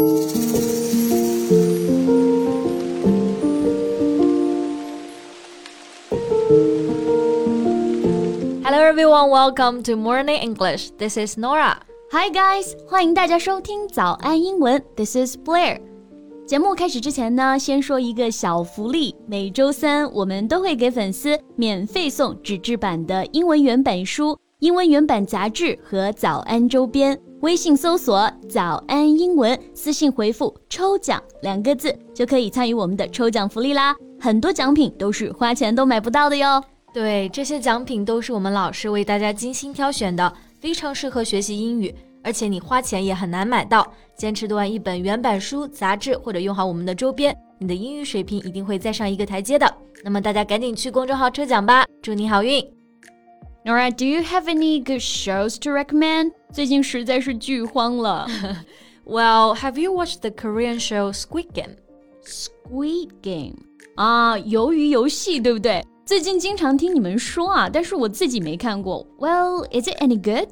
Hello everyone, welcome to Morning English. This is Nora. Hi guys，欢迎大家收听早安英文。This is Blair。节目开始之前呢，先说一个小福利。每周三我们都会给粉丝免费送纸质版的英文原版书、英文原版杂志和早安周边。微信搜索“早安英文”，私信回复“抽奖”两个字，就可以参与我们的抽奖福利啦。很多奖品都是花钱都买不到的哟。对，这些奖品都是我们老师为大家精心挑选的，非常适合学习英语，而且你花钱也很难买到。坚持读完一本原版书、杂志，或者用好我们的周边，你的英语水平一定会再上一个台阶的。那么大家赶紧去公众号抽奖吧，祝你好运 ！Nora, do you have any good shows to recommend? 最近实在是剧荒了。well, have you watched the Korean show Squid Game? Squid Game 啊，鱿鱼游戏，对不对？最近经常听你们说啊，但是我自己没看过。Well, is it any good?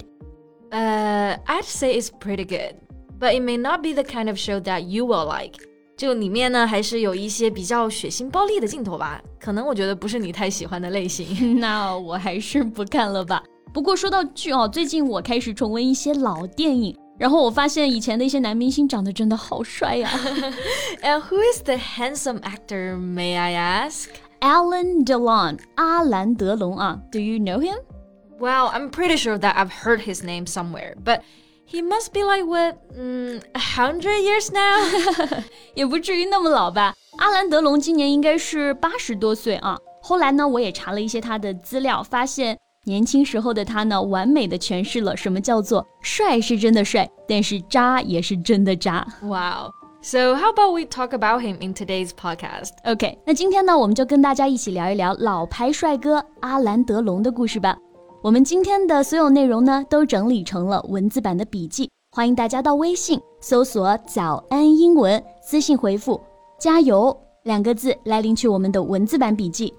Uh, I'd say it's pretty good, but it may not be the kind of show that you will like. 就里面呢，还是有一些比较血腥暴力的镜头吧， 可能我觉得不是你太喜欢的类型。那我还是不看了吧。不过说到剧哦，最近我开始重温一些老电影，然后我发现以前的一些男明星长得真的好帅呀。And who is the handsome actor, may I ask? Alan Delon，阿兰德龙啊。Do you know him? Well, I'm pretty sure that I've heard his name somewhere, but he must be like what, mm, a hundred years now? 也不至于那么老吧。阿兰德龙今年应该是八十多岁啊。后来呢，我也查了一些他的资料，发现年轻时候的他呢，完美的诠释了什么叫做帅是真的帅，但是渣也是真的渣。Wow. So how about we talk about him in today's podcast? OK，那今天呢，我们就跟大家一起聊一聊老牌帅哥阿兰德龙的故事吧。 我们今天的所有内容呢，都整理成了文字版的笔记，欢迎大家到微信搜索“早安英文”，私信回复“加油”两个字来领取我们的文字版笔记。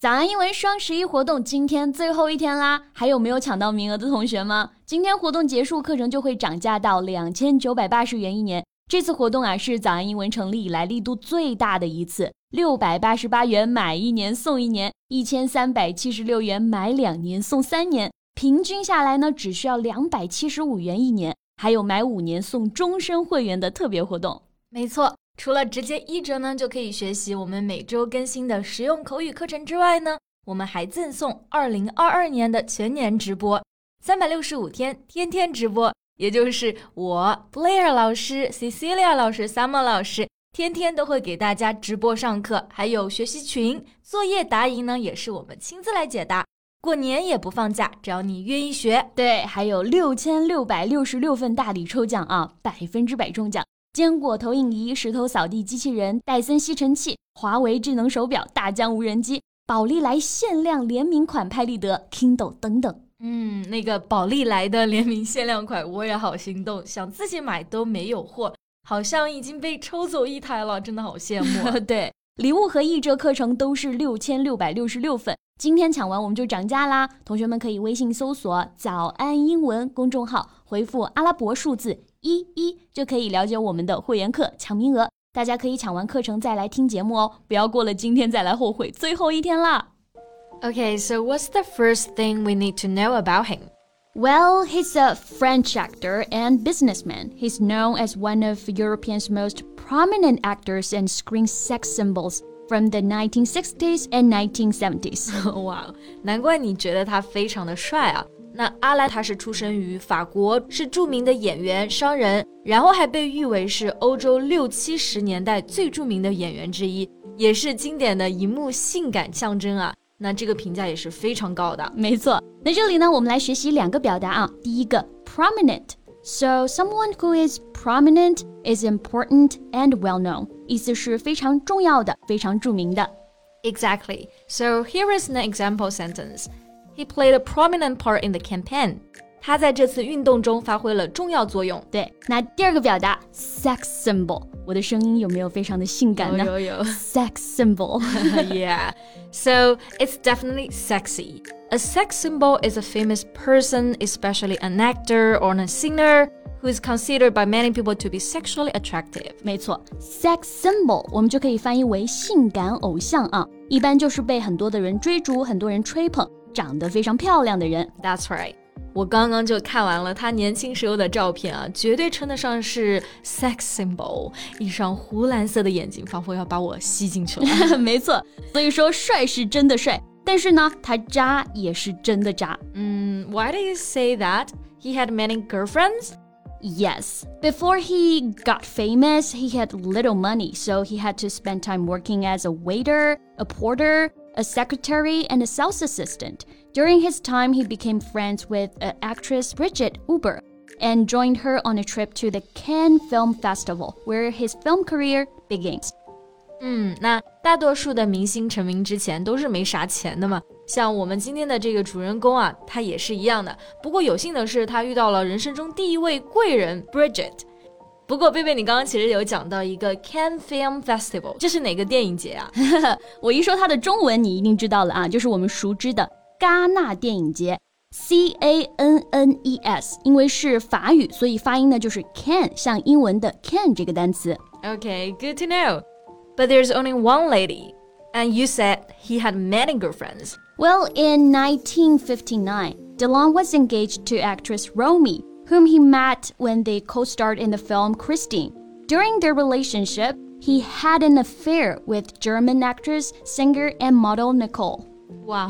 早安英文双十一活动今天最后一天啦，还有没有抢到名额的同学吗？今天活动结束，课程就会涨价到两千九百八十元一年。这次活动啊，是早安英文成立以来力度最大的一次。六百八十八元买一年送一年，一千三百七十六元买两年送三年，平均下来呢，只需要两百七十五元一年。还有买五年送终身会员的特别活动。没错，除了直接一折呢，就可以学习我们每周更新的实用口语课程之外呢，我们还赠送二零二二年的全年直播，三百六十五天天天直播，也就是我 Blair 老师、Cecilia 老师、Summer 老师。天天都会给大家直播上课，还有学习群作业答疑呢，也是我们亲自来解答。过年也不放假，只要你愿意学。对，还有六千六百六十六份大礼抽奖啊，百分之百中奖！坚果投影仪、石头扫地机器人、戴森吸尘器、华为智能手表、大疆无人机、宝丽来限量联名款拍立得、Kindle 等等。嗯，那个宝丽来的联名限量款我也好心动，想自己买都没有货。好像已经被抽走一台了，真的好羡慕。对，礼物和一折课程都是六千六百六十六份，今天抢完我们就涨价啦！同学们可以微信搜索“早安英文”公众号，回复阿拉伯数字一一，就可以了解我们的会员课抢名额。大家可以抢完课程再来听节目哦，不要过了今天再来后悔，最后一天啦。Okay, so what's the first thing we need to know about him? Well, he's a French actor and businessman. He's known as one of Europe's most prominent actors and screen sex symbols from the 1960s and 1970s. 哇，难怪你觉得他非常的帅啊！那阿兰他是出生于法国，是着名的演员、商人，然后还被誉为是欧洲六七十年代最着名的演员之一，也是经典的荧幕性感象征啊。 那这个评价也是非常高的。没错，那这里呢，我们来学习两个表达啊。第一个，prominent。So someone who is prominent is important and well known，意思是非常重要的、非常着名的。Exactly. So here is an example sentence. He played a prominent part in the campaign. 他在这次运动中发挥了重要作用。对，那第二个表达 sex symbol，我的声音有没有非常的性感呢？有有有，sex symbol。 yeah. So it's definitely sexy. A sex symbol is a famous person, especially an actor or a singer, who is considered by many people to be sexually attractive. 没错，sex symbol 我们就可以翻译为性感偶像啊，一般就是被很多的人追逐、很多人吹捧、长得非常漂亮的人。 That's right. 我刚刚就看完了他年轻时候的照片啊，绝对称得上是 sex symbol。一双湖蓝色的眼睛，仿佛要把我吸进去了。没错，所以说帅是真的帅，但是呢，他渣也是真的渣。嗯，Why do you say that? He had many girlfriends. Yes. Before he got famous, he had little money, so he had to spend time working as a waiter, a porter, a secretary, and a sales assistant. During his time, he became friends with uh, actress Brigitte Auber and joined her on a trip to the Cannes Film Festival, where his film career begins. 嗯，那大多数的明星成名之前都是没啥钱的嘛。像我们今天的这个主人公啊，他也是一样的。不过有幸的是，他遇到了人生中第一位贵人 Bridget。不过贝贝，你刚刚其实有讲到一个 Cannes Film Festival，这是哪个电影节啊？我一说它的中文，你一定知道了啊，就是我们熟知的 戛纳电影节。C A N N E S，因为是法语，所以发音呢就是 can，像英文的 can 这个单词。 Okay, good to know. But there's only one lady, and you said he had many girlfriends. Well, in 1959, DeLong was engaged to actress Romy, whom he met when they co-starred in the film Christine. During their relationship, he had an affair with German actress, singer, and model Nicole. 哇，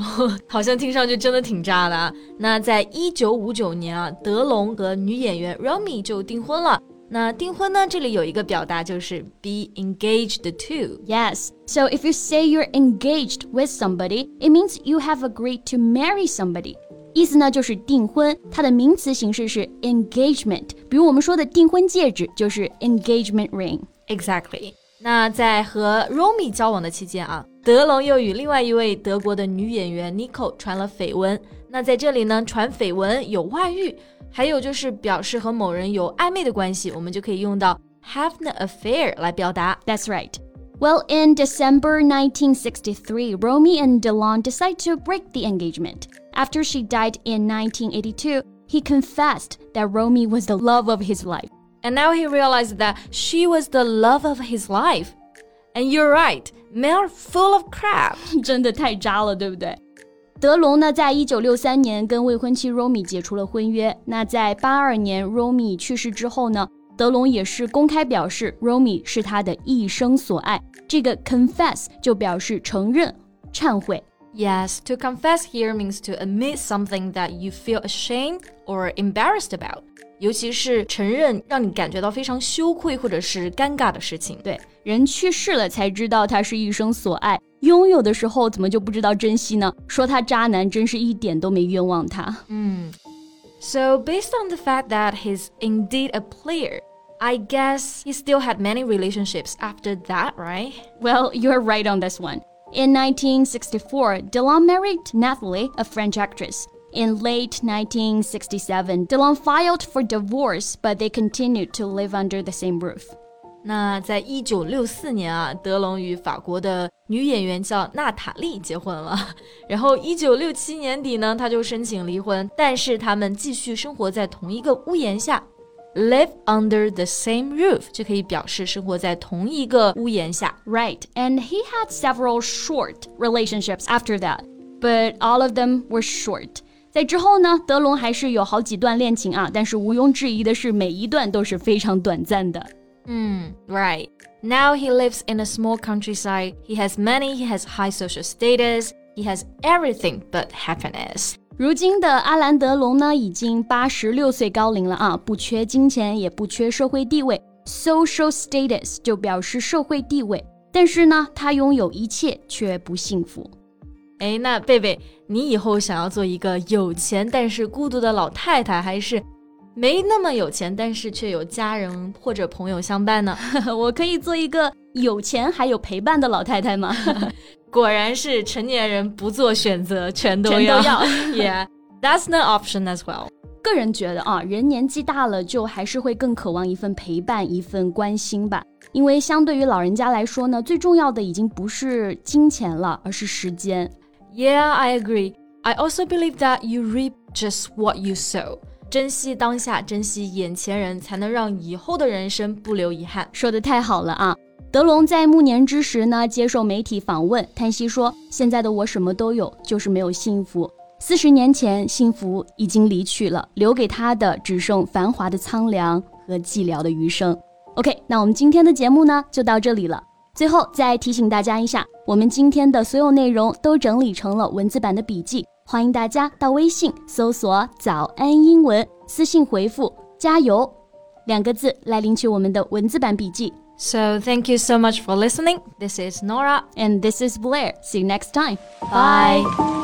好像听上去真的挺渣的啊！那在一九五九年啊，德龙和女演员 Romy 就订婚了。那订婚呢，这里有一个表达就是 be engaged to。 Yes. So if you say you're engaged with somebody, it means you have agreed to marry somebody. 意思呢就是订婚，它的名词形式是 engagement。比如我们说的订婚戒指就是 engagement ring。 Exactly。那在和 Romy 交往的期间啊， 德龙又与另外一位德国的女演员 Nicole 传了绯闻。那在这里呢，传绯闻有外遇，还有就是表示和某人有暧昧的关系，我们就可以用到 have an affair 来表达。 That's right. Well, in December 1963, Romy and DeLon decide to break the engagement. After she died in 1982, he confessed that Romy was the love of his life. And now he realized that she was the love of his life. And you're right, men are full of crap. 真的太渣了，对不对？德龙呢，在一九六三年跟未婚妻 Romy 解除了婚约。那在八二年 Romy 去世之后呢，德龙也是公开表示 Romy 是他的一生所爱。这个 confess 就表示承认、忏悔。 Yes, to confess here means to admit something that you feel ashamed or embarrassed about. 尤其是承认让你感觉到非常羞愧或者是尴尬的事情。对，人去世了才知道他是一生所爱，拥有的时候怎么就不知道珍惜呢？说他渣男，真是一点都没冤枉他。 So, based on the fact that he's indeed a player, I guess he still had many relationships after that, right? Well, you're right on this one. In 1964, Delon married Nathalie, a French actress. In late 1967, Delon filed for divorce, but they continued to live under the same roof. 那在一九六四年啊，德龙与法国的女演员叫娜塔莉结婚了。然后一九六七年底呢，他就申请离婚，但是他们继续生活在同一个屋檐下，live under the same roof 就可以表示生活在同一个屋檐下。 Right, and he had several short relationships after that, but all of them were short. 在之后呢，德龙还是有好几段恋情啊，但是毋庸置疑的是，每一段都是非常短暂的。 Mm, right. Now he lives in a small countryside. He has money, he has high social status, he has everything but happiness. 如今的阿兰德龙呢，已经八十六岁高龄了啊，不缺金钱，也不缺社会地位。Social status 就表示社会地位，但是呢，他拥有一切却不幸福。 哎，那贝贝，你以后想要做一个有钱但是孤独的老太太，还是没那么有钱但是却有家人或者朋友相伴呢？我可以做一个有钱还有陪伴的老太太吗？果然是成年人不做选择，全都要。全都要 yeah, that's an option as well. 个人觉得啊，人年纪大了，就还是会更渴望一份陪伴，一份关心吧。因为相对于老人家来说呢，最重要的已经不是金钱了，而是时间。Yeah, I agree. I also believe that you reap just what you sow. 珍惜当下，珍惜眼前人，才能让以后的人生不留遗憾。说的太好了啊！德龙在暮年之时呢，接受媒体访问，叹息说：“现在的我什么都有，就是没有幸福。四十年前，幸福已经离去了，留给他的只剩繁华的苍凉和寂寥的余生。” OK，那我们今天的节目呢，就到这里了。最后再提醒大家一下，我们今天的所有内容都整理成了文字版的笔记，欢迎大家到微信搜索“早安英文”，私信回复“加油”两个字来领取我们的文字版笔记。So thank you so much for listening. This is Nora and this is Blair. See you next time. Bye.